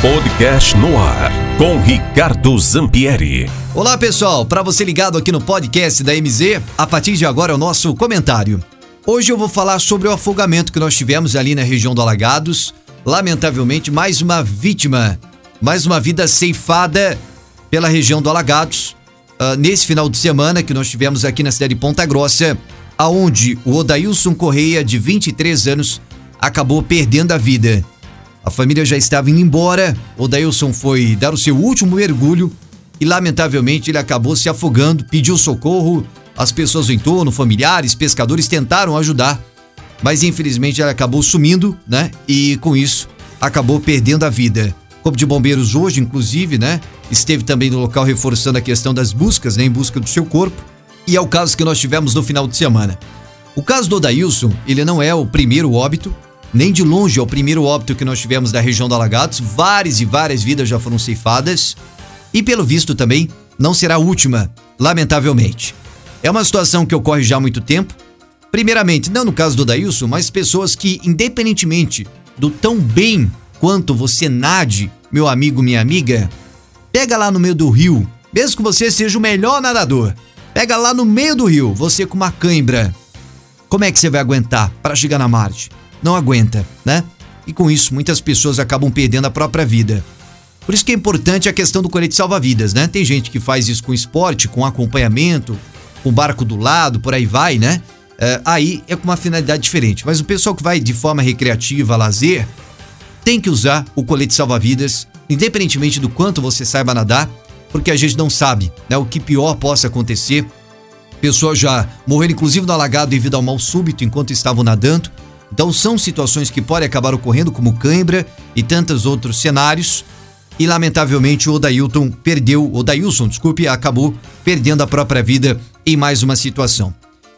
Podcast no ar com Ricardo Zampieri. Olá pessoal, para você ligado aqui no podcast da MZ, a partir de agora é o nosso comentário. Hoje eu vou falar sobre o afogamento que nós tivemos ali na região do Alagados. Lamentavelmente, mais uma vítima, mais uma vida ceifada pela região do Alagados. Uh, nesse final de semana que nós tivemos aqui na cidade de Ponta Grossa, aonde o Odailson Correia, de 23 anos, acabou perdendo a vida. A família já estava indo embora. O Dailson foi dar o seu último mergulho e, lamentavelmente, ele acabou se afogando, pediu socorro. As pessoas do entorno, familiares, pescadores tentaram ajudar, mas infelizmente ele acabou sumindo, né? E com isso acabou perdendo a vida. O Corpo de Bombeiros hoje, inclusive, né? Esteve também no local reforçando a questão das buscas, né? Em busca do seu corpo. E é o caso que nós tivemos no final de semana. O caso do Odailson, ele não é o primeiro óbito, nem de longe é o primeiro óbito que nós tivemos da região do Alagados. Várias e várias vidas já foram ceifadas. E pelo visto também não será a última, lamentavelmente. É uma situação que ocorre já há muito tempo. Primeiramente, não no caso do Dailson, mas pessoas que, independentemente do tão bem quanto você nade, meu amigo, minha amiga, pega lá no meio do rio, mesmo que você seja o melhor nadador, pega lá no meio do rio, você com uma cãibra. Como é que você vai aguentar para chegar na margem? Não aguenta, né? E com isso, muitas pessoas acabam perdendo a própria vida. Por isso que é importante a questão do colete salva-vidas, né? Tem gente que faz isso com esporte, com acompanhamento, com barco do lado, por aí vai, né? É, aí é com uma finalidade diferente. Mas o pessoal que vai de forma recreativa, lazer, tem que usar o colete salva-vidas, independentemente do quanto você saiba nadar, porque a gente não sabe né, o que pior possa acontecer. Pessoas já morreram, inclusive, no alagado devido ao mal súbito enquanto estavam nadando. Então são situações que podem acabar ocorrendo, como cãibra e tantos outros cenários. E lamentavelmente o Odailton perdeu, o Odailson, desculpe, acabou perdendo a própria vida em mais uma situação.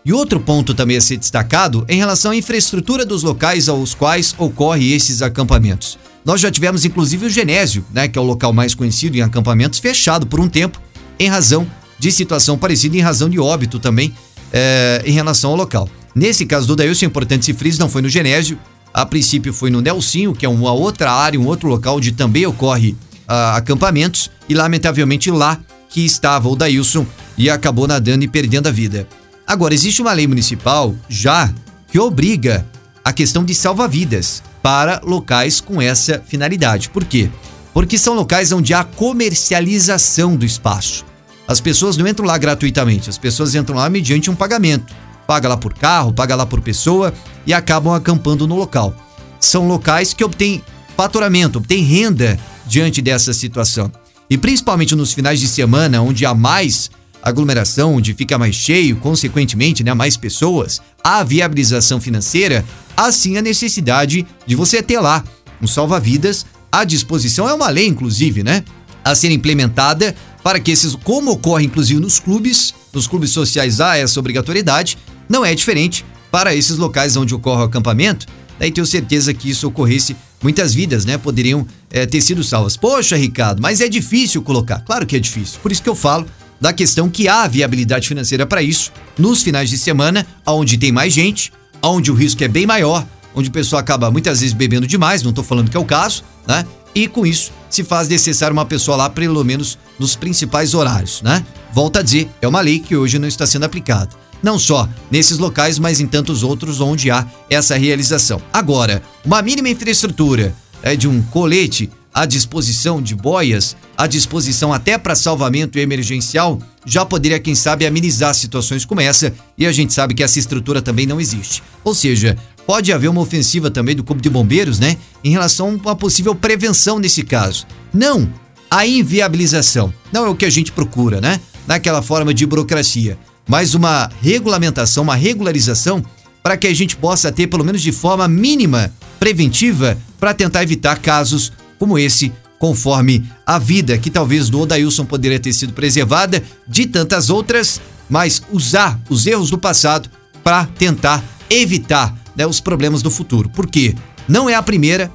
E outro ponto também a ser destacado em relação à infraestrutura dos locais aos quais ocorrem esses acampamentos. Nós já tivemos inclusive o Genésio, né, que é o local mais conhecido em acampamentos, fechado por um tempo, em razão de situação parecida, em razão de óbito também, é, em relação ao local. Nesse caso do Dailson, é importante se frise, não foi no Genésio, a princípio foi no Nelsinho, que é uma outra área, um outro local onde também ocorre uh, acampamentos, e lamentavelmente lá que estava o Dailson e acabou nadando e perdendo a vida. Agora, existe uma lei municipal já que obriga a questão de salva-vidas para locais com essa finalidade. Por quê? Porque são locais onde há comercialização do espaço. As pessoas não entram lá gratuitamente, as pessoas entram lá mediante um pagamento paga lá por carro, paga lá por pessoa e acabam acampando no local. São locais que obtêm faturamento, obtêm renda diante dessa situação. E principalmente nos finais de semana, onde há mais aglomeração, onde fica mais cheio, consequentemente, né, mais pessoas, a viabilização financeira, assim a necessidade de você ter lá um salva-vidas à disposição. É uma lei, inclusive, né? A ser implementada para que esses, como ocorre inclusive nos clubes, nos clubes sociais há essa obrigatoriedade, não é diferente para esses locais onde ocorre o acampamento. Daí tenho certeza que isso ocorresse, muitas vidas, né, poderiam é, ter sido salvas. Poxa, Ricardo, mas é difícil colocar. Claro que é difícil. Por isso que eu falo da questão que há viabilidade financeira para isso nos finais de semana, onde tem mais gente, onde o risco é bem maior, onde o pessoal acaba muitas vezes bebendo demais, não estou falando que é o caso, né? E com isso se faz necessário uma pessoa lá pelo menos nos principais horários, né? Volta a dizer, é uma lei que hoje não está sendo aplicada não só nesses locais, mas em tantos outros onde há essa realização. Agora, uma mínima infraestrutura é, de um colete à disposição de boias, à disposição até para salvamento emergencial, já poderia, quem sabe, amenizar situações como essa, e a gente sabe que essa estrutura também não existe. Ou seja, pode haver uma ofensiva também do Corpo de Bombeiros, né, em relação a possível prevenção nesse caso. Não a inviabilização. Não é o que a gente procura, né? Naquela forma de burocracia mais uma regulamentação, uma regularização para que a gente possa ter, pelo menos de forma mínima, preventiva, para tentar evitar casos como esse, conforme a vida que talvez do Odailson poderia ter sido preservada, de tantas outras, mas usar os erros do passado para tentar evitar né, os problemas do futuro. Porque não é a primeira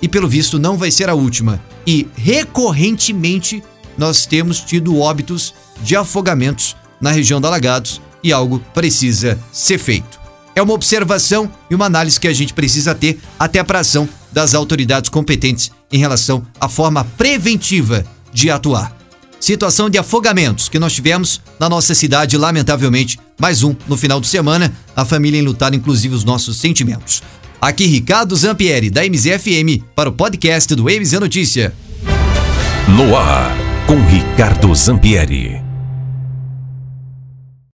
e, pelo visto, não vai ser a última. E recorrentemente nós temos tido óbitos de afogamentos na região da Alagados e algo precisa ser feito. É uma observação e uma análise que a gente precisa ter até para ação das autoridades competentes em relação à forma preventiva de atuar. Situação de afogamentos que nós tivemos na nossa cidade, lamentavelmente, mais um no final de semana, a família enlutada, inclusive os nossos sentimentos. Aqui Ricardo Zampieri, da MZFM, para o podcast do MZ Notícia. No ar, com Ricardo Zampieri.